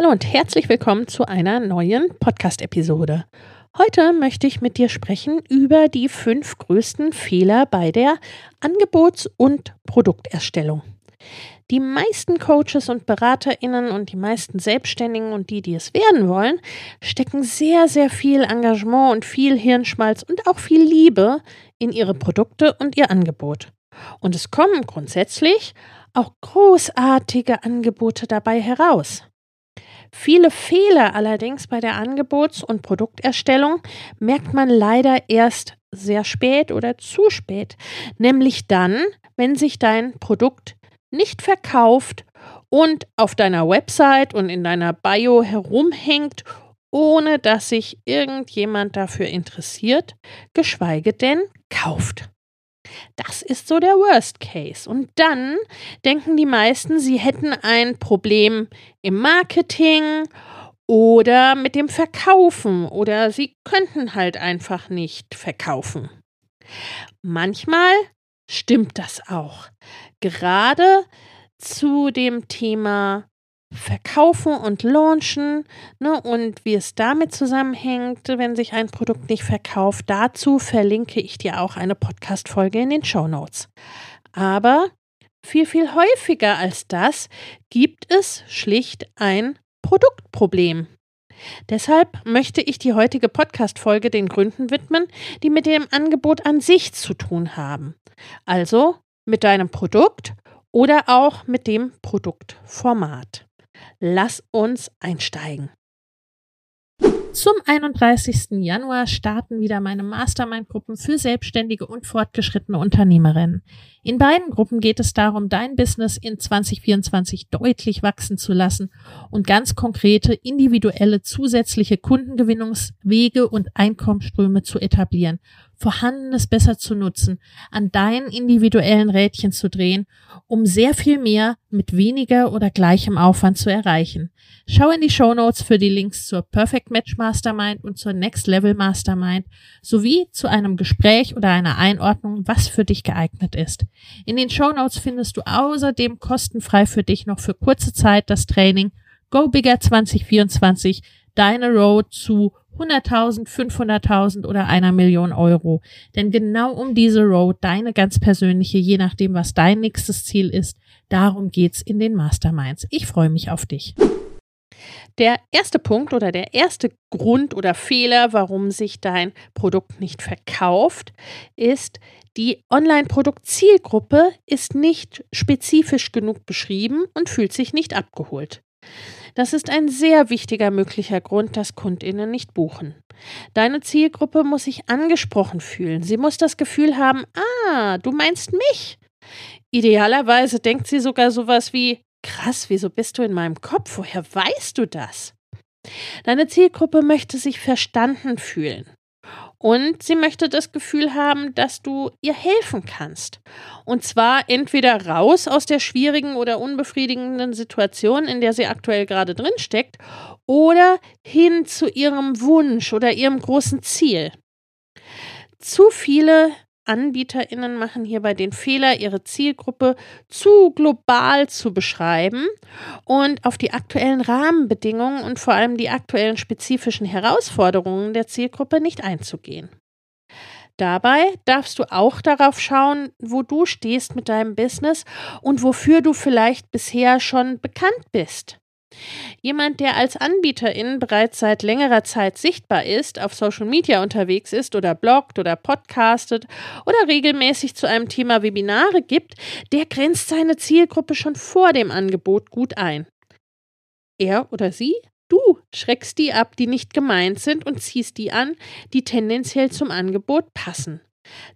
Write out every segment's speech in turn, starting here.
Hallo und herzlich willkommen zu einer neuen Podcast-Episode. Heute möchte ich mit dir sprechen über die fünf größten Fehler bei der Angebots- und Produkterstellung. Die meisten Coaches und BeraterInnen und die meisten Selbstständigen und die, die es werden wollen, stecken sehr, sehr viel Engagement und viel Hirnschmalz und auch viel Liebe in ihre Produkte und ihr Angebot. Und es kommen grundsätzlich auch großartige Angebote dabei heraus. Viele Fehler allerdings bei der Angebots- und Produkterstellung merkt man leider erst sehr spät oder zu spät, nämlich dann, wenn sich dein Produkt nicht verkauft und auf deiner Website und in deiner Bio herumhängt, ohne dass sich irgendjemand dafür interessiert, geschweige denn kauft. Das ist so der Worst Case. Und dann denken die meisten, sie hätten ein Problem im Marketing oder mit dem Verkaufen oder sie könnten halt einfach nicht verkaufen. Manchmal stimmt das auch. Gerade zu dem Thema Verkaufen und Launchen ne, und wie es damit zusammenhängt, wenn sich ein Produkt nicht verkauft. Dazu verlinke ich dir auch eine Podcast-Folge in den Show Notes. Aber viel, viel häufiger als das gibt es schlicht ein Produktproblem. Deshalb möchte ich die heutige Podcast-Folge den Gründen widmen, die mit dem Angebot an sich zu tun haben. Also mit deinem Produkt oder auch mit dem Produktformat. Lass uns einsteigen. Zum 31. Januar starten wieder meine Mastermind-Gruppen für selbstständige und fortgeschrittene Unternehmerinnen. In beiden Gruppen geht es darum, dein Business in 2024 deutlich wachsen zu lassen und ganz konkrete, individuelle, zusätzliche Kundengewinnungswege und Einkommensströme zu etablieren Vorhandenes besser zu nutzen, an deinen individuellen Rädchen zu drehen, um sehr viel mehr mit weniger oder gleichem Aufwand zu erreichen. Schau in die Show Notes für die Links zur Perfect Match Mastermind und zur Next Level Mastermind sowie zu einem Gespräch oder einer Einordnung, was für dich geeignet ist. In den Show Notes findest du außerdem kostenfrei für dich noch für kurze Zeit das Training Go Bigger 2024, deine Road zu 100.000, 500.000 oder einer Million Euro. Denn genau um diese Road, deine ganz persönliche, je nachdem, was dein nächstes Ziel ist, darum geht's in den Masterminds. Ich freue mich auf dich. Der erste Punkt oder der erste Grund oder Fehler, warum sich dein Produkt nicht verkauft, ist, die Online-Produkt-Zielgruppe ist nicht spezifisch genug beschrieben und fühlt sich nicht abgeholt. Das ist ein sehr wichtiger möglicher Grund, dass Kundinnen nicht buchen. Deine Zielgruppe muss sich angesprochen fühlen. Sie muss das Gefühl haben, ah, du meinst mich. Idealerweise denkt sie sogar sowas wie, krass, wieso bist du in meinem Kopf? Woher weißt du das? Deine Zielgruppe möchte sich verstanden fühlen. Und sie möchte das Gefühl haben, dass du ihr helfen kannst. Und zwar entweder raus aus der schwierigen oder unbefriedigenden Situation, in der sie aktuell gerade drin steckt, oder hin zu ihrem Wunsch oder ihrem großen Ziel. Zu viele AnbieterInnen machen hierbei den Fehler, ihre Zielgruppe zu global zu beschreiben und auf die aktuellen Rahmenbedingungen und vor allem die aktuellen spezifischen Herausforderungen der Zielgruppe nicht einzugehen. Dabei darfst du auch darauf schauen, wo du stehst mit deinem Business und wofür du vielleicht bisher schon bekannt bist. Jemand, der als Anbieterin bereits seit längerer Zeit sichtbar ist, auf Social Media unterwegs ist oder bloggt oder podcastet oder regelmäßig zu einem Thema Webinare gibt, der grenzt seine Zielgruppe schon vor dem Angebot gut ein. Er oder sie Du schreckst die ab, die nicht gemeint sind und ziehst die an, die tendenziell zum Angebot passen.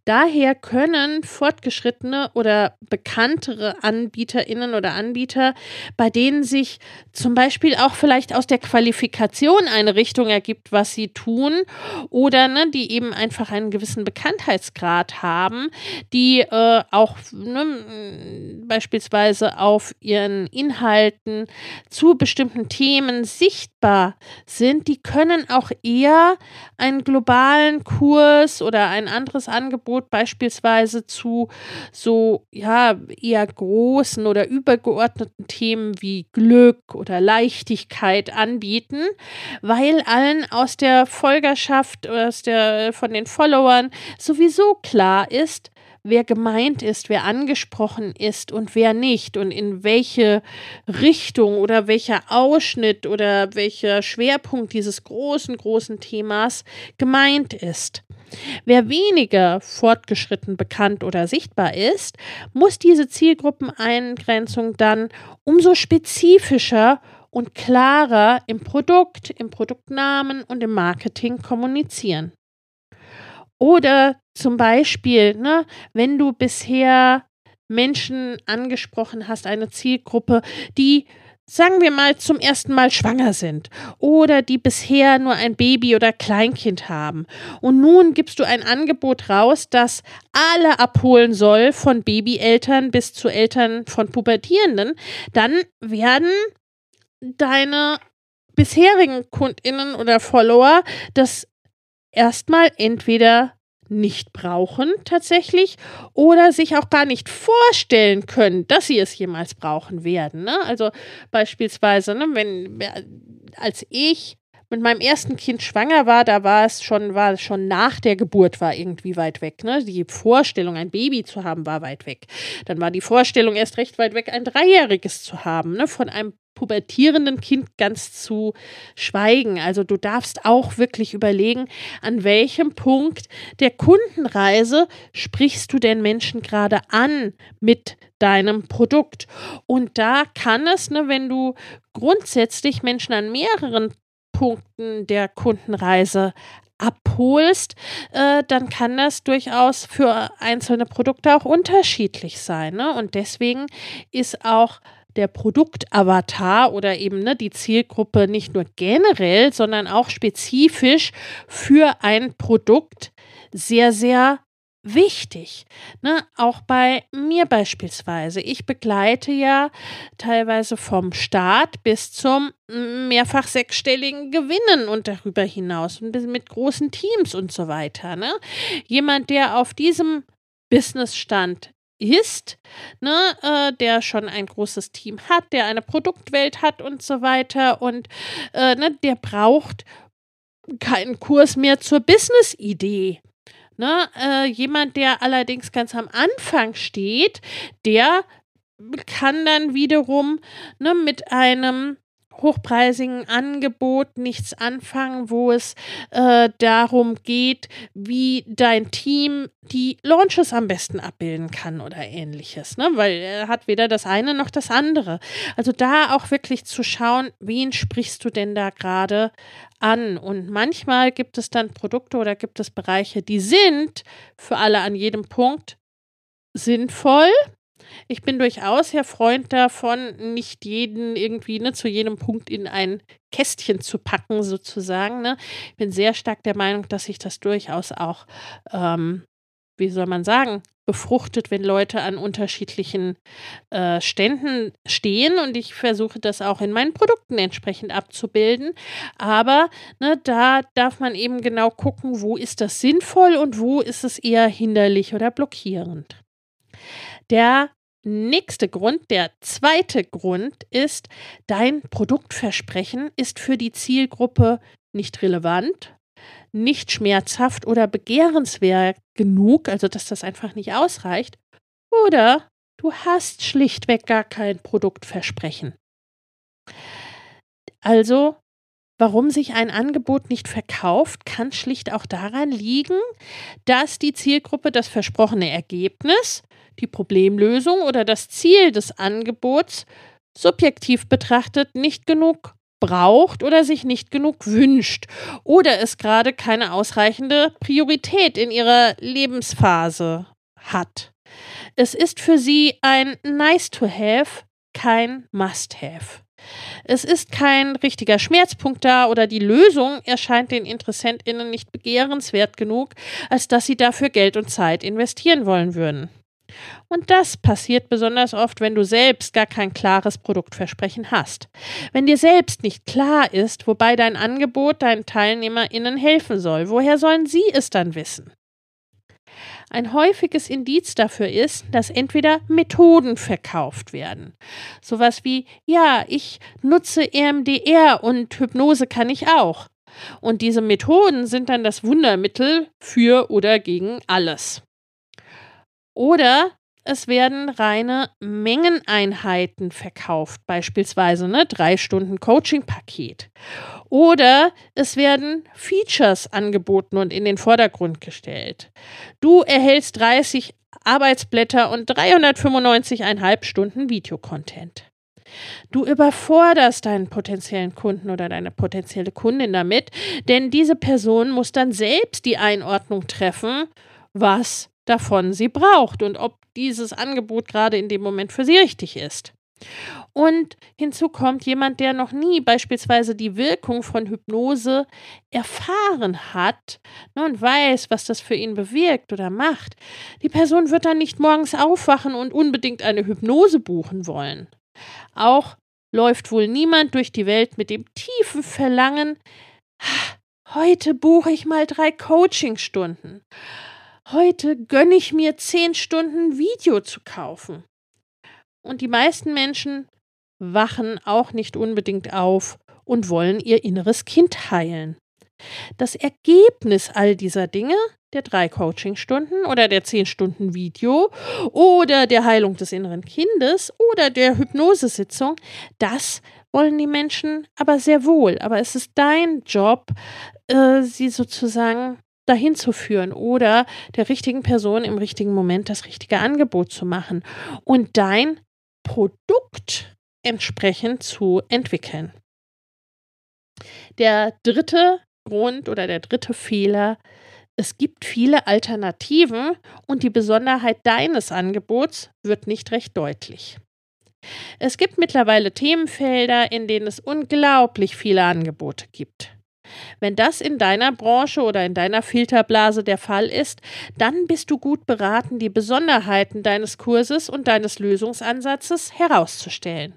Daher können fortgeschrittene oder bekanntere Anbieterinnen oder Anbieter, bei denen sich zum Beispiel auch vielleicht aus der Qualifikation eine Richtung ergibt, was sie tun, oder ne, die eben einfach einen gewissen Bekanntheitsgrad haben, die äh, auch ne, beispielsweise auf ihren Inhalten zu bestimmten Themen sichtbar sind, die können auch eher einen globalen Kurs oder ein anderes Angebot beispielsweise zu so ja eher großen oder übergeordneten Themen wie Glück oder Leichtigkeit anbieten, weil allen aus der Folgerschaft aus der von den Followern sowieso klar ist, wer gemeint ist, wer angesprochen ist und wer nicht und in welche Richtung oder welcher Ausschnitt oder welcher Schwerpunkt dieses großen, großen Themas gemeint ist. Wer weniger fortgeschritten bekannt oder sichtbar ist, muss diese Zielgruppeneingrenzung dann umso spezifischer und klarer im Produkt, im Produktnamen und im Marketing kommunizieren. Oder zum Beispiel, ne, wenn du bisher Menschen angesprochen hast, eine Zielgruppe, die sagen wir mal, zum ersten Mal schwanger sind oder die bisher nur ein Baby oder Kleinkind haben. Und nun gibst du ein Angebot raus, das alle abholen soll, von Babyeltern bis zu Eltern von Pubertierenden, dann werden deine bisherigen Kundinnen oder Follower das erstmal entweder nicht brauchen tatsächlich oder sich auch gar nicht vorstellen können, dass sie es jemals brauchen werden. Ne? Also beispielsweise, ne, wenn als ich mit meinem ersten Kind schwanger war, da war es schon, war es schon nach der Geburt war irgendwie weit weg. Ne? Die Vorstellung, ein Baby zu haben, war weit weg. Dann war die Vorstellung erst recht weit weg, ein Dreijähriges zu haben. Ne? Von einem pubertierenden Kind ganz zu schweigen. Also du darfst auch wirklich überlegen, an welchem Punkt der Kundenreise sprichst du den Menschen gerade an mit deinem Produkt. Und da kann es, ne, wenn du grundsätzlich Menschen an mehreren Punkten der Kundenreise abholst, äh, dann kann das durchaus für einzelne Produkte auch unterschiedlich sein. Ne? Und deswegen ist auch der Produktavatar oder eben ne, die Zielgruppe nicht nur generell, sondern auch spezifisch für ein Produkt sehr, sehr wichtig. Ne? Auch bei mir beispielsweise. Ich begleite ja teilweise vom Start bis zum mehrfach sechsstelligen Gewinnen und darüber hinaus mit großen Teams und so weiter. Ne? Jemand, der auf diesem Businessstand ist, ne, äh, der schon ein großes Team hat, der eine Produktwelt hat und so weiter und äh, ne, der braucht keinen Kurs mehr zur Business-Idee. Ne, äh, jemand, der allerdings ganz am Anfang steht, der kann dann wiederum ne, mit einem hochpreisigen Angebot nichts anfangen, wo es äh, darum geht, wie dein Team die Launches am besten abbilden kann oder ähnliches, ne? weil er hat weder das eine noch das andere. Also da auch wirklich zu schauen, wen sprichst du denn da gerade an? Und manchmal gibt es dann Produkte oder gibt es Bereiche, die sind für alle an jedem Punkt sinnvoll, ich bin durchaus Herr Freund davon, nicht jeden irgendwie ne, zu jedem Punkt in ein Kästchen zu packen, sozusagen. Ne. Ich bin sehr stark der Meinung, dass sich das durchaus auch, ähm, wie soll man sagen, befruchtet, wenn Leute an unterschiedlichen äh, Ständen stehen und ich versuche das auch in meinen Produkten entsprechend abzubilden. Aber ne, da darf man eben genau gucken, wo ist das sinnvoll und wo ist es eher hinderlich oder blockierend. Der nächste Grund, der zweite Grund ist, dein Produktversprechen ist für die Zielgruppe nicht relevant, nicht schmerzhaft oder begehrenswert genug, also dass das einfach nicht ausreicht, oder du hast schlichtweg gar kein Produktversprechen. Also, warum sich ein Angebot nicht verkauft, kann schlicht auch daran liegen, dass die Zielgruppe das versprochene Ergebnis, die Problemlösung oder das Ziel des Angebots subjektiv betrachtet nicht genug braucht oder sich nicht genug wünscht oder es gerade keine ausreichende Priorität in ihrer Lebensphase hat. Es ist für sie ein Nice to have, kein Must have. Es ist kein richtiger Schmerzpunkt da oder die Lösung erscheint den InteressentInnen nicht begehrenswert genug, als dass sie dafür Geld und Zeit investieren wollen würden. Und das passiert besonders oft, wenn du selbst gar kein klares Produktversprechen hast. Wenn dir selbst nicht klar ist, wobei dein Angebot deinen TeilnehmerInnen helfen soll, woher sollen sie es dann wissen? Ein häufiges Indiz dafür ist, dass entweder Methoden verkauft werden. Sowas wie, ja, ich nutze EMDR und Hypnose kann ich auch. Und diese Methoden sind dann das Wundermittel für oder gegen alles. Oder es werden reine Mengeneinheiten verkauft, beispielsweise ne, drei Stunden Coaching-Paket. Oder es werden Features angeboten und in den Vordergrund gestellt. Du erhältst 30 Arbeitsblätter und 395,5 Stunden Videocontent. Du überforderst deinen potenziellen Kunden oder deine potenzielle Kundin damit, denn diese Person muss dann selbst die Einordnung treffen, was davon sie braucht und ob dieses Angebot gerade in dem Moment für sie richtig ist. Und hinzu kommt jemand, der noch nie beispielsweise die Wirkung von Hypnose erfahren hat ne, und weiß, was das für ihn bewirkt oder macht. Die Person wird dann nicht morgens aufwachen und unbedingt eine Hypnose buchen wollen. Auch läuft wohl niemand durch die Welt mit dem tiefen Verlangen, heute buche ich mal drei Coachingstunden heute gönne ich mir zehn Stunden Video zu kaufen. Und die meisten Menschen wachen auch nicht unbedingt auf und wollen ihr inneres Kind heilen. Das Ergebnis all dieser Dinge, der drei Coachingstunden oder der zehn Stunden Video oder der Heilung des inneren Kindes oder der Hypnosesitzung, das wollen die Menschen aber sehr wohl. Aber es ist dein Job, äh, sie sozusagen dahin zu führen oder der richtigen Person im richtigen Moment das richtige Angebot zu machen und dein Produkt entsprechend zu entwickeln. Der dritte Grund oder der dritte Fehler, es gibt viele Alternativen und die Besonderheit deines Angebots wird nicht recht deutlich. Es gibt mittlerweile Themenfelder, in denen es unglaublich viele Angebote gibt. Wenn das in deiner Branche oder in deiner Filterblase der Fall ist, dann bist du gut beraten, die Besonderheiten deines Kurses und deines Lösungsansatzes herauszustellen.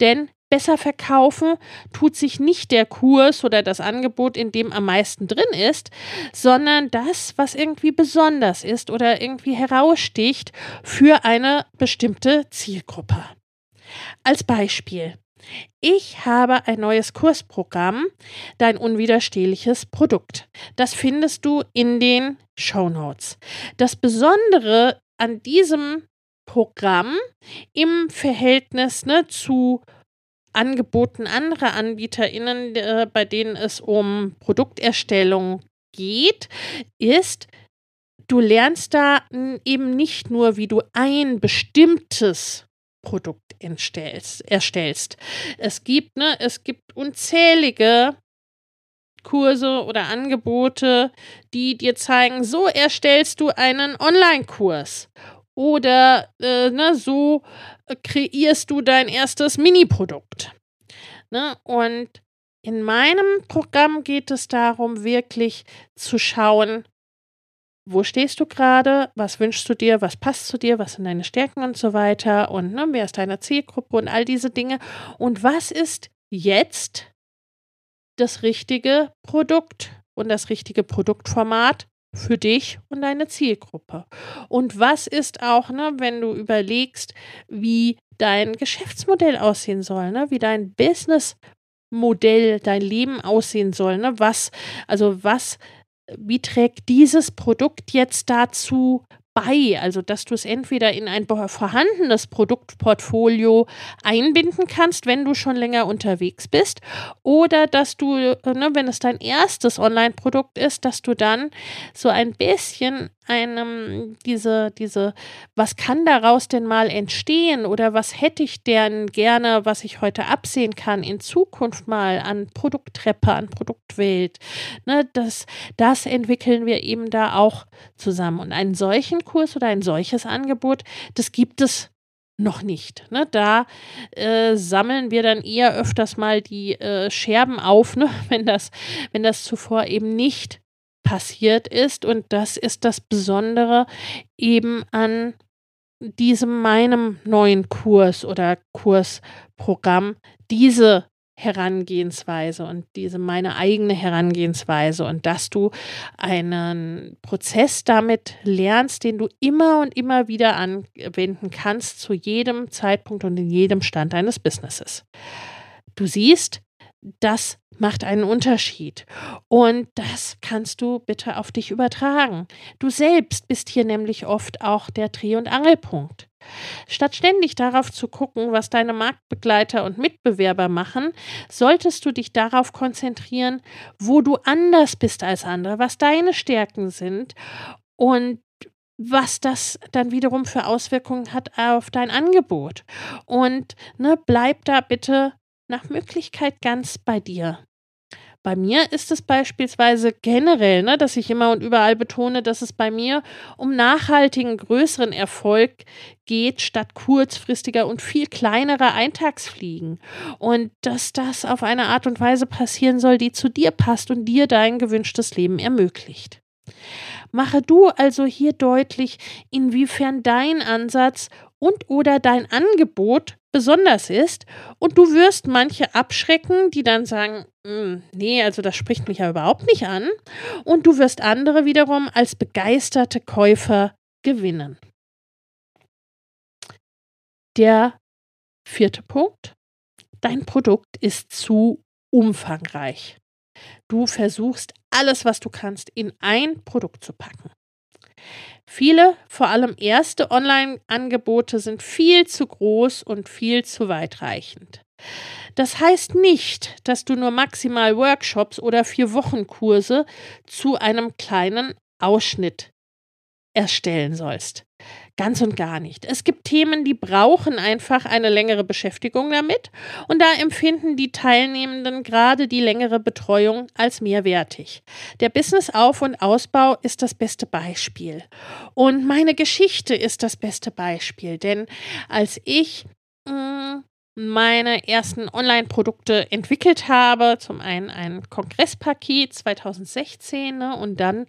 Denn besser verkaufen tut sich nicht der Kurs oder das Angebot, in dem am meisten drin ist, sondern das, was irgendwie besonders ist oder irgendwie heraussticht für eine bestimmte Zielgruppe. Als Beispiel. Ich habe ein neues Kursprogramm, dein unwiderstehliches Produkt. Das findest du in den Show Notes. Das Besondere an diesem Programm im Verhältnis ne, zu Angeboten anderer AnbieterInnen, äh, bei denen es um Produkterstellung geht, ist, du lernst da eben nicht nur, wie du ein bestimmtes Produkt erstellst. Es gibt, ne, es gibt unzählige Kurse oder Angebote, die dir zeigen, so erstellst du einen Online-Kurs. Oder äh, ne, so kreierst du dein erstes Mini-Produkt. Ne? Und in meinem Programm geht es darum, wirklich zu schauen, wo stehst du gerade, was wünschst du dir, was passt zu dir, was sind deine Stärken und so weiter? Und ne, wer ist deine Zielgruppe? Und all diese Dinge. Und was ist jetzt das richtige Produkt und das richtige Produktformat für dich und deine Zielgruppe. Und was ist auch, ne, wenn du überlegst, wie dein Geschäftsmodell aussehen soll, ne, wie dein Businessmodell, dein Leben aussehen soll, ne, was, also was wie trägt dieses Produkt jetzt dazu bei, also dass du es entweder in ein vorhandenes Produktportfolio einbinden kannst, wenn du schon länger unterwegs bist, oder dass du, äh, ne, wenn es dein erstes Online-Produkt ist, dass du dann so ein bisschen einem diese, diese, was kann daraus denn mal entstehen oder was hätte ich denn gerne, was ich heute absehen kann, in Zukunft mal an Produkttreppe, an Produktwelt. Ne, das, das entwickeln wir eben da auch zusammen. Und einen solchen Kurs oder ein solches Angebot, das gibt es noch nicht. Ne? Da äh, sammeln wir dann eher öfters mal die äh, Scherben auf, ne? wenn, das, wenn das zuvor eben nicht passiert ist. Und das ist das Besondere eben an diesem meinem neuen Kurs oder Kursprogramm, diese Herangehensweise und diese meine eigene Herangehensweise und dass du einen Prozess damit lernst, den du immer und immer wieder anwenden kannst zu jedem Zeitpunkt und in jedem Stand deines Businesses. Du siehst, das macht einen Unterschied. Und das kannst du bitte auf dich übertragen. Du selbst bist hier nämlich oft auch der Dreh- und Angelpunkt. Statt ständig darauf zu gucken, was deine Marktbegleiter und Mitbewerber machen, solltest du dich darauf konzentrieren, wo du anders bist als andere, was deine Stärken sind und was das dann wiederum für Auswirkungen hat auf dein Angebot. Und ne, bleib da bitte nach Möglichkeit ganz bei dir. Bei mir ist es beispielsweise generell, ne, dass ich immer und überall betone, dass es bei mir um nachhaltigen, größeren Erfolg geht, statt kurzfristiger und viel kleinerer Eintagsfliegen. Und dass das auf eine Art und Weise passieren soll, die zu dir passt und dir dein gewünschtes Leben ermöglicht. Mache du also hier deutlich, inwiefern dein Ansatz und oder dein Angebot besonders ist und du wirst manche abschrecken, die dann sagen, nee, also das spricht mich ja überhaupt nicht an und du wirst andere wiederum als begeisterte Käufer gewinnen. Der vierte Punkt. Dein Produkt ist zu umfangreich. Du versuchst alles, was du kannst, in ein Produkt zu packen. Viele, vor allem erste Online-Angebote sind viel zu groß und viel zu weitreichend. Das heißt nicht, dass du nur maximal Workshops oder vier Wochen Kurse zu einem kleinen Ausschnitt erstellen sollst. Ganz und gar nicht. Es gibt Themen, die brauchen einfach eine längere Beschäftigung damit und da empfinden die Teilnehmenden gerade die längere Betreuung als mehrwertig. Der Business-Auf- und Ausbau ist das beste Beispiel. Und meine Geschichte ist das beste Beispiel, denn als ich mh, mm, meine ersten Online-Produkte entwickelt habe. Zum einen ein Kongresspaket 2016 ne, und dann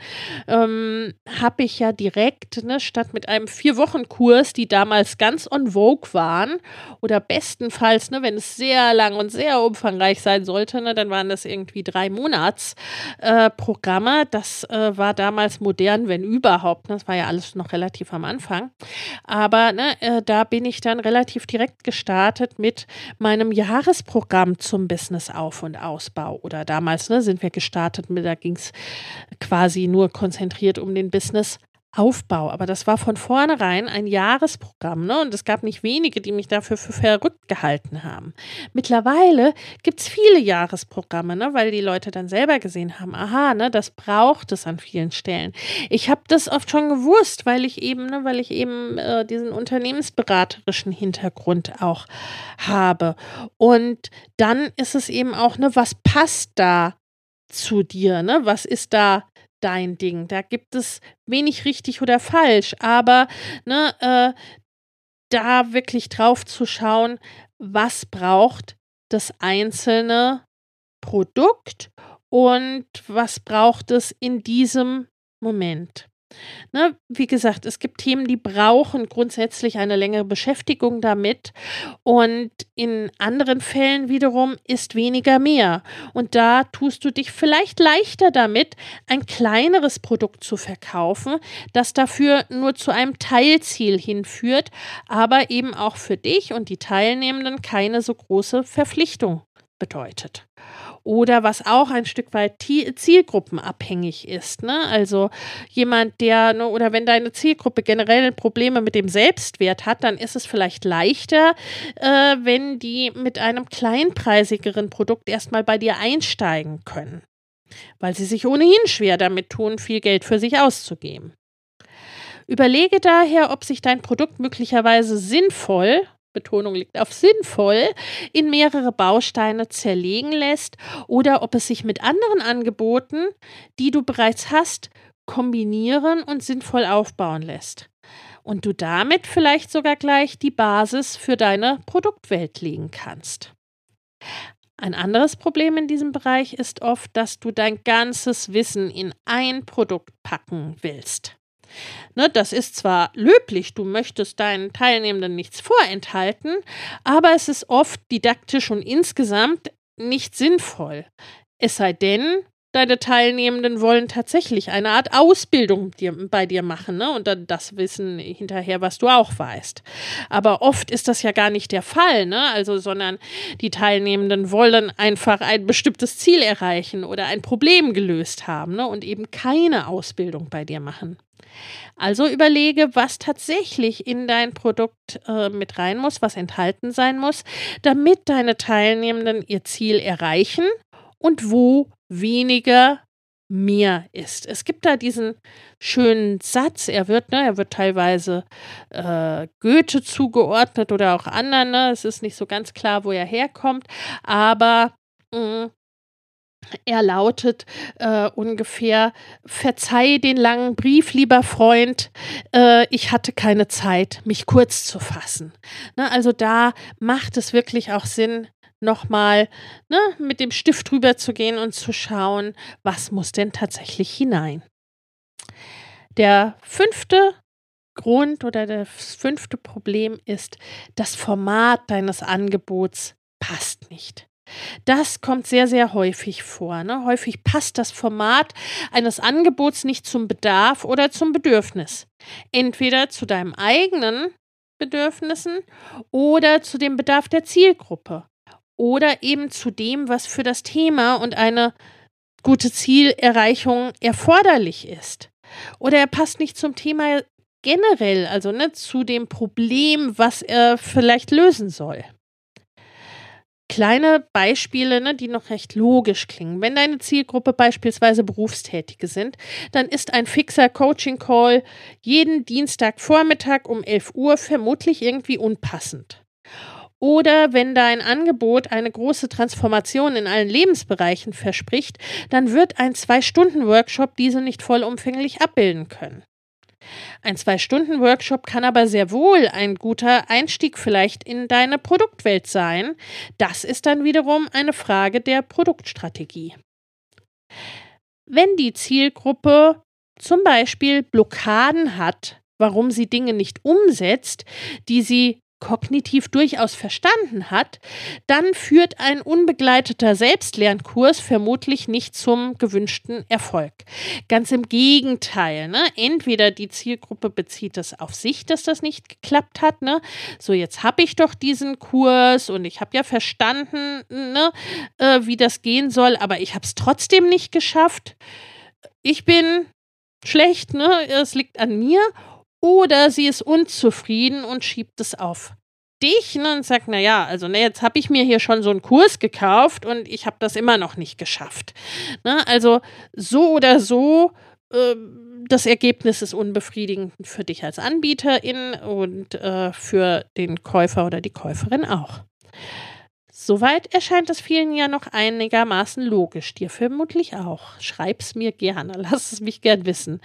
ähm, habe ich ja direkt ne, statt mit einem Vier-Wochen-Kurs, die damals ganz on vogue waren oder bestenfalls, ne, wenn es sehr lang und sehr umfangreich sein sollte, ne, dann waren das irgendwie drei Monats-Programme. Äh, das äh, war damals modern, wenn überhaupt. Ne, das war ja alles noch relativ am Anfang. Aber ne, äh, da bin ich dann relativ direkt gestartet mit mit meinem Jahresprogramm zum Business-Auf- und Ausbau. Oder damals ne, sind wir gestartet, da ging es quasi nur konzentriert um den Business Aufbau. Aber das war von vornherein ein Jahresprogramm, ne? Und es gab nicht wenige, die mich dafür für verrückt gehalten haben. Mittlerweile gibt es viele Jahresprogramme, ne? Weil die Leute dann selber gesehen haben, aha, ne, das braucht es an vielen Stellen. Ich habe das oft schon gewusst, weil ich eben, ne, weil ich eben äh, diesen unternehmensberaterischen Hintergrund auch habe. Und dann ist es eben auch, ne, was passt da zu dir, ne? Was ist da dein Ding. Da gibt es wenig richtig oder falsch, aber ne, äh, da wirklich drauf zu schauen, was braucht das einzelne Produkt und was braucht es in diesem Moment. Ne, wie gesagt, es gibt Themen, die brauchen grundsätzlich eine längere Beschäftigung damit. Und in anderen Fällen wiederum ist weniger mehr. Und da tust du dich vielleicht leichter damit, ein kleineres Produkt zu verkaufen, das dafür nur zu einem Teilziel hinführt, aber eben auch für dich und die Teilnehmenden keine so große Verpflichtung bedeutet. Oder was auch ein Stück weit zielgruppenabhängig ist. Ne? Also jemand, der, ne, oder wenn deine Zielgruppe generell Probleme mit dem Selbstwert hat, dann ist es vielleicht leichter, äh, wenn die mit einem kleinpreisigeren Produkt erstmal bei dir einsteigen können. Weil sie sich ohnehin schwer damit tun, viel Geld für sich auszugeben. Überlege daher, ob sich dein Produkt möglicherweise sinnvoll Betonung liegt auf sinnvoll, in mehrere Bausteine zerlegen lässt oder ob es sich mit anderen Angeboten, die du bereits hast, kombinieren und sinnvoll aufbauen lässt. Und du damit vielleicht sogar gleich die Basis für deine Produktwelt legen kannst. Ein anderes Problem in diesem Bereich ist oft, dass du dein ganzes Wissen in ein Produkt packen willst. Ne, das ist zwar löblich, du möchtest deinen Teilnehmenden nichts vorenthalten, aber es ist oft didaktisch und insgesamt nicht sinnvoll. Es sei denn, deine Teilnehmenden wollen tatsächlich eine Art Ausbildung bei dir machen ne? und dann das Wissen hinterher, was du auch weißt. Aber oft ist das ja gar nicht der Fall, ne? also, sondern die Teilnehmenden wollen einfach ein bestimmtes Ziel erreichen oder ein Problem gelöst haben ne? und eben keine Ausbildung bei dir machen. Also überlege, was tatsächlich in dein Produkt äh, mit rein muss, was enthalten sein muss, damit deine Teilnehmenden ihr Ziel erreichen und wo weniger mehr ist. Es gibt da diesen schönen Satz, er wird, ne, er wird teilweise äh, Goethe zugeordnet oder auch anderen, ne, es ist nicht so ganz klar, wo er herkommt, aber mh, mm, er lautet äh, ungefähr, verzeih den langen Brief, lieber Freund, äh, ich hatte keine Zeit, mich kurz zu fassen. Ne, also da macht es wirklich auch Sinn, nochmal ne, mit dem Stift drüber zu gehen und zu schauen, was muss denn tatsächlich hinein. Der fünfte Grund oder das fünfte Problem ist, das Format deines Angebots passt nicht. Das kommt sehr, sehr häufig vor. Ne? Häufig passt das Format eines Angebots nicht zum Bedarf oder zum Bedürfnis. Entweder zu deinem eigenen Bedürfnissen oder zu dem Bedarf der Zielgruppe oder eben zu dem, was für das Thema und eine gute Zielerreichung erforderlich ist. Oder er passt nicht zum Thema generell, also ne, zu dem Problem, was er vielleicht lösen soll kleine Beispiele, ne, die noch recht logisch klingen. Wenn deine Zielgruppe beispielsweise Berufstätige sind, dann ist ein fixer Coaching-Call jeden Dienstagvormittag um 11 Uhr vermutlich irgendwie unpassend. Oder wenn dein Angebot eine große Transformation in allen Lebensbereichen verspricht, dann wird ein Zwei-Stunden-Workshop diese nicht vollumfänglich abbilden können. Ein Zwei-Stunden-Workshop kann aber sehr wohl ein guter Einstieg vielleicht in deine Produktwelt sein. Das ist dann wiederum eine Frage der Produktstrategie. Wenn die Zielgruppe zum Beispiel Blockaden hat, warum sie Dinge nicht umsetzt, die sie kognitiv durchaus verstanden hat, dann führt ein unbegleiteter Selbstlernkurs vermutlich nicht zum gewünschten Erfolg. Ganz im Gegenteil, ne? entweder die Zielgruppe bezieht es auf sich, dass das nicht geklappt hat, ne? so jetzt habe ich doch diesen Kurs und ich habe ja verstanden, ne? Äh, wie das gehen soll, aber ich habe es trotzdem nicht geschafft. Ich bin schlecht, ne? Es liegt an mir oder sie ist unzufrieden und schiebt es auf dich ne, und sagt, naja, also ne, jetzt habe ich mir hier schon so einen Kurs gekauft und ich habe das immer noch nicht geschafft. Ne, also so oder so, äh, das Ergebnis ist unbefriedigend für dich als Anbieterin und äh, für den Käufer oder die Käuferin auch. Soweit erscheint es vielen ja noch einigermaßen logisch. Dir vermutlich auch. Schreib's mir gerne, lass es mich gern wissen.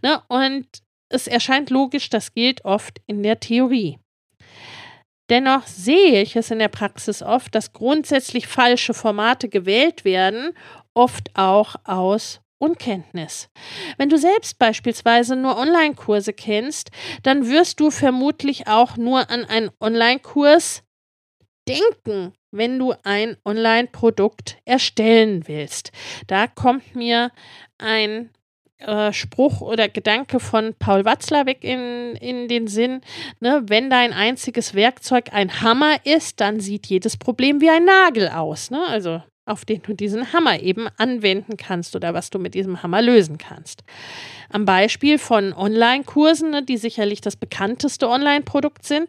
Ne? Und es erscheint logisch, das gilt oft in der Theorie. Dennoch sehe ich es in der Praxis oft, dass grundsätzlich falsche Formate gewählt werden, oft auch aus Unkenntnis. Wenn du selbst beispielsweise nur Online-Kurse kennst, dann wirst du vermutlich auch nur an einen Online-Kurs denken, wenn du ein Online-Produkt erstellen willst. Da kommt mir ein äh, Spruch oder Gedanke von Paul Watzlawick in, in den Sinn, ne, wenn dein einziges Werkzeug ein Hammer ist, dann sieht jedes Problem wie ein Nagel aus. Ne? Also auf den du diesen Hammer eben anwenden kannst oder was du mit diesem Hammer lösen kannst. Am Beispiel von Online-Kursen, ne, die sicherlich das bekannteste Online-Produkt sind,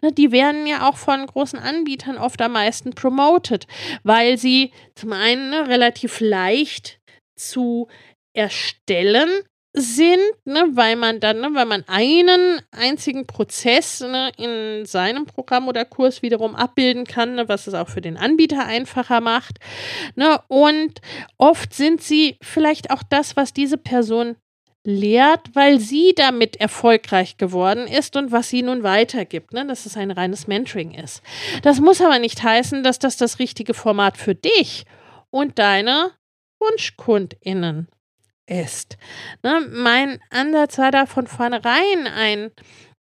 ne, die werden ja auch von großen Anbietern oft am meisten promoted, weil sie zum einen ne, relativ leicht zu erstellen sind, ne, weil man dann, ne, weil man einen einzigen Prozess ne, in seinem Programm oder Kurs wiederum abbilden kann, ne, was es auch für den Anbieter einfacher macht. Ne, und oft sind sie vielleicht auch das, was diese Person lehrt, weil sie damit erfolgreich geworden ist und was sie nun weitergibt, ne, dass es ein reines Mentoring ist. Das muss aber nicht heißen, dass das das richtige Format für dich und deine WunschkundInnen ist. Ne, mein Ansatz war da von vornherein ein,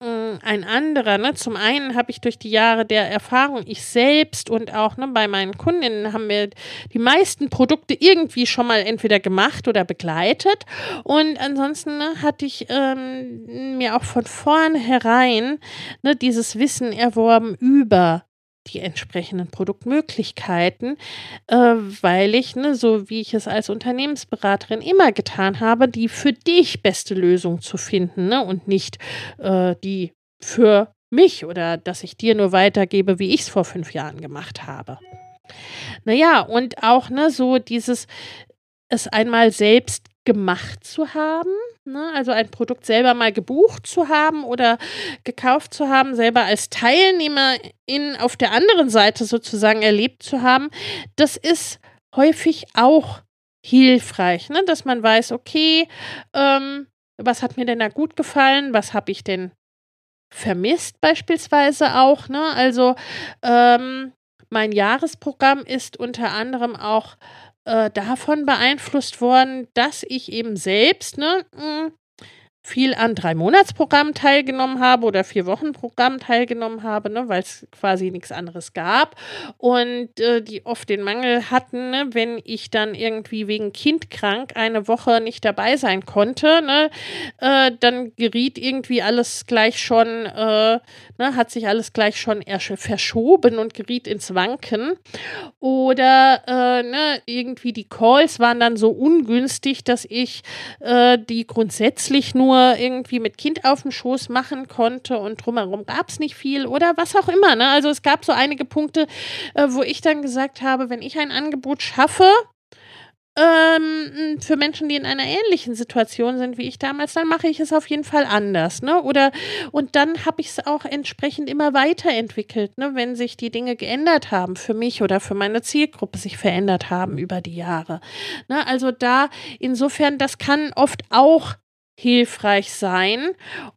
mm, ein anderer. Ne? Zum einen habe ich durch die Jahre der Erfahrung, ich selbst und auch ne, bei meinen Kundinnen haben wir die meisten Produkte irgendwie schon mal entweder gemacht oder begleitet. Und ansonsten ne, hatte ich ähm, mir auch von vornherein ne, dieses Wissen erworben über die entsprechenden Produktmöglichkeiten, äh, weil ich, ne, so wie ich es als Unternehmensberaterin immer getan habe, die für dich beste Lösung zu finden ne, und nicht äh, die für mich oder dass ich dir nur weitergebe, wie ich es vor fünf Jahren gemacht habe. Naja, und auch ne, so dieses es einmal selbst gemacht zu haben, ne? also ein Produkt selber mal gebucht zu haben oder gekauft zu haben, selber als Teilnehmer in, auf der anderen Seite sozusagen erlebt zu haben, das ist häufig auch hilfreich, ne? dass man weiß, okay, ähm, was hat mir denn da gut gefallen, was habe ich denn vermisst beispielsweise auch, ne? Also ähm, mein Jahresprogramm ist unter anderem auch äh, davon beeinflusst worden, dass ich eben selbst ne, hm, viel an drei Monatsprogrammen teilgenommen habe oder vier Wochen Programm teilgenommen habe, ne, weil es quasi nichts anderes gab. Und äh, die oft den Mangel hatten, ne, wenn ich dann irgendwie wegen Kind krank eine Woche nicht dabei sein konnte, ne, äh, dann geriet irgendwie alles gleich schon, äh, ne, hat sich alles gleich schon verschoben und geriet ins Wanken. Oder äh, ne, irgendwie die Calls waren dann so ungünstig, dass ich äh, die grundsätzlich nur nur irgendwie mit Kind auf dem Schoß machen konnte und drumherum gab es nicht viel oder was auch immer. Ne? Also es gab so einige Punkte, äh, wo ich dann gesagt habe, wenn ich ein Angebot schaffe, ähm, für Menschen, die in einer ähnlichen Situation sind wie ich damals, dann mache ich es auf jeden Fall anders, ne? Oder und dann habe ich es auch entsprechend immer weiterentwickelt, ne? Wenn sich die Dinge geändert haben für mich oder für meine Zielgruppe sich verändert haben über die Jahre. Ne? Also da insofern, das kann oft auch hilfreich sein.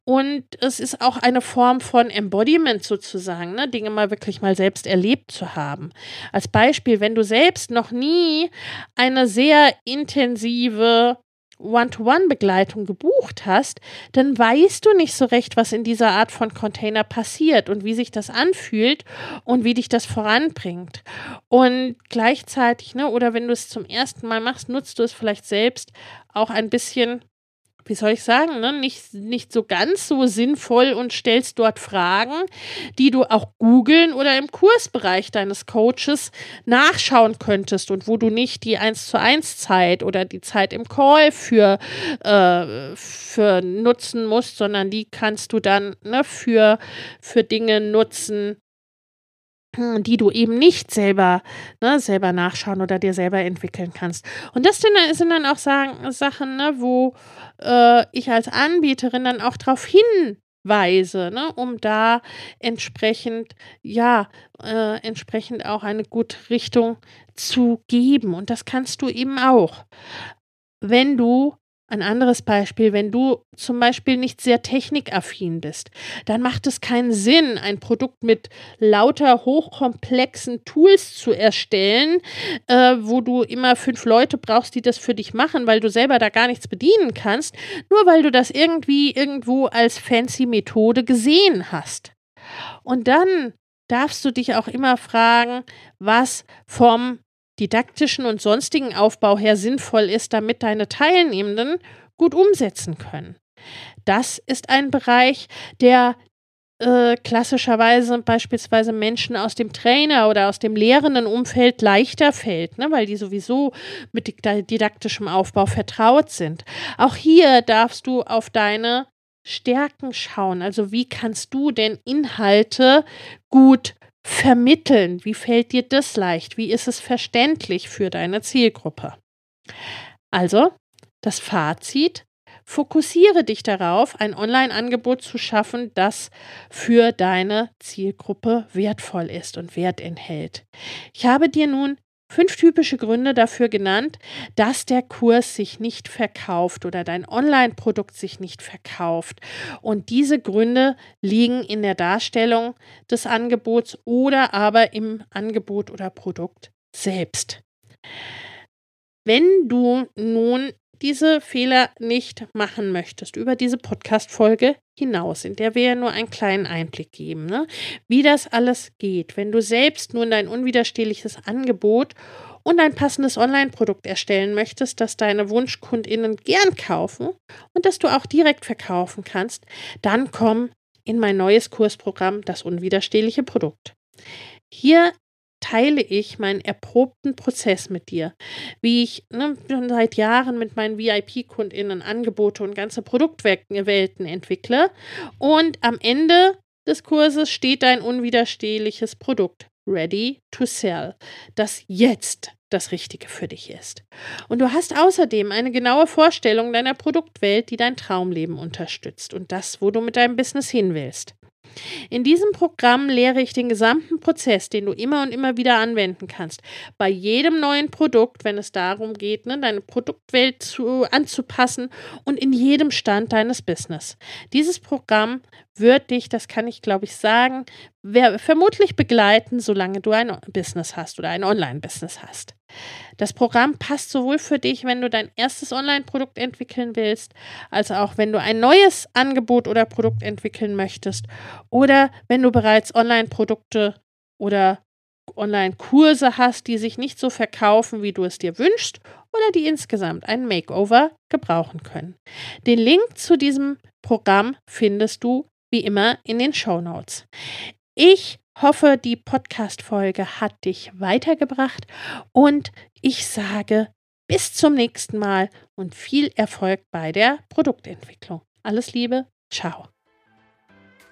Und es ist auch eine Form von Embodiment sozusagen, ne? Dinge mal wirklich mal selbst erlebt zu haben. Als Beispiel, wenn du selbst noch nie eine sehr intensive One-to-One-Begleitung gebucht hast, dann weißt du nicht so recht, was in dieser Art von Container passiert und wie sich das anfühlt und wie dich das voranbringt. Und gleichzeitig, ne, oder wenn du es zum ersten Mal machst, nutzt du es vielleicht selbst auch ein bisschen wie soll ich sagen, ne? nicht, nicht so ganz so sinnvoll und stellst dort Fragen, die du auch googeln oder im Kursbereich deines Coaches nachschauen könntest und wo du nicht die 1 zu 1 Zeit oder die Zeit im Call für, äh, für nutzen musst, sondern die kannst du dann ne, für, für Dinge nutzen, die du eben nicht selber, ne, selber nachschauen oder dir selber entwickeln kannst. Und das sind dann auch sagen, Sachen, ne, wo äh, ich als Anbieterin dann auch darauf hinweise, ne, um da entsprechend, ja, äh, entsprechend auch eine gute Richtung zu geben. Und das kannst du eben auch. Wenn du ein anderes Beispiel, wenn du zum Beispiel nicht sehr technikaffin bist, dann macht es keinen Sinn, ein Produkt mit lauter hochkomplexen Tools zu erstellen, äh, wo du immer fünf Leute brauchst, die das für dich machen, weil du selber da gar nichts bedienen kannst, nur weil du das irgendwie irgendwo als fancy Methode gesehen hast. Und dann darfst du dich auch immer fragen, was vom didaktischen und sonstigen Aufbau her sinnvoll ist, damit deine Teilnehmenden gut umsetzen können. Das ist ein Bereich, der äh, klassischerweise beispielsweise Menschen aus dem Trainer oder aus dem lehrenden Umfeld leichter fällt, ne, weil die sowieso mit didaktischem Aufbau vertraut sind. Auch hier darfst du auf deine Stärken schauen. Also wie kannst du denn Inhalte gut vermitteln? Wie fällt dir das leicht? Wie ist es verständlich für deine Zielgruppe? Also, das Fazit, fokussiere dich darauf, ein Online-Angebot zu schaffen, das für deine Zielgruppe wertvoll ist und Wert enthält. Ich habe dir nun fünf typische Gründe dafür genannt, dass der Kurs sich nicht verkauft oder dein Online-Produkt sich nicht verkauft. Und diese Gründe liegen in der Darstellung des Angebots oder aber im Angebot oder Produkt selbst. Wenn du nun diese Fehler nicht machen möchtest, über diese Podcast-Folge hinaus, in der wir ja nur einen kleinen Einblick geben, ne? wie das alles geht, wenn du selbst nun dein unwiderstehliches Angebot und ein passendes Online-Produkt erstellen möchtest, das deine WunschkundInnen gern kaufen und das du auch direkt verkaufen kannst, dann komm in mein neues Kursprogramm Das unwiderstehliche Produkt. Hier teile ich meinen erprobten Prozess mit dir, wie ich ne, schon seit Jahren mit meinen VIP-KundInnen Angebote und ganze Produktwelten entwickle. Und am Ende des Kurses steht dein unwiderstehliches Produkt ready to sell, das jetzt das Richtige für dich ist. Und du hast außerdem eine genaue Vorstellung deiner Produktwelt, die dein Traumleben unterstützt und das, wo du mit deinem Business hin willst. In diesem Programm lehre ich den gesamten Prozess, den du immer und immer wieder anwenden kannst. Bei jedem neuen Produkt, wenn es darum geht, ne, deine Produktwelt zu, anzupassen und in jedem Stand deines Business. Dieses Programm wird dich, das kann ich glaube ich sagen, vermutlich begleiten, solange du ein Business hast oder ein Online-Business hast. Das Programm passt sowohl für dich, wenn du dein erstes Online-Produkt entwickeln willst, als auch wenn du ein neues Angebot oder Produkt entwickeln möchtest oder wenn du bereits Online-Produkte oder Online-Kurse hast, die sich nicht so verkaufen, wie du es dir wünschst oder die insgesamt einen Makeover gebrauchen können. Den Link zu diesem Programm findest du wie immer in den Show Notes. Ich hoffe, die Podcast-Folge hat dich weitergebracht und ich sage bis zum nächsten Mal und viel Erfolg bei der Produktentwicklung. Alles Liebe, ciao.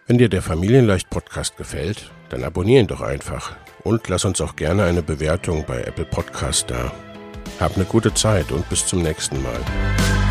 Wenn dir der Familienleicht Podcast gefällt, dann abonniere ihn doch einfach und lass uns auch gerne eine Bewertung bei Apple Podcast da. Hab eine gute Zeit und bis zum nächsten Mal.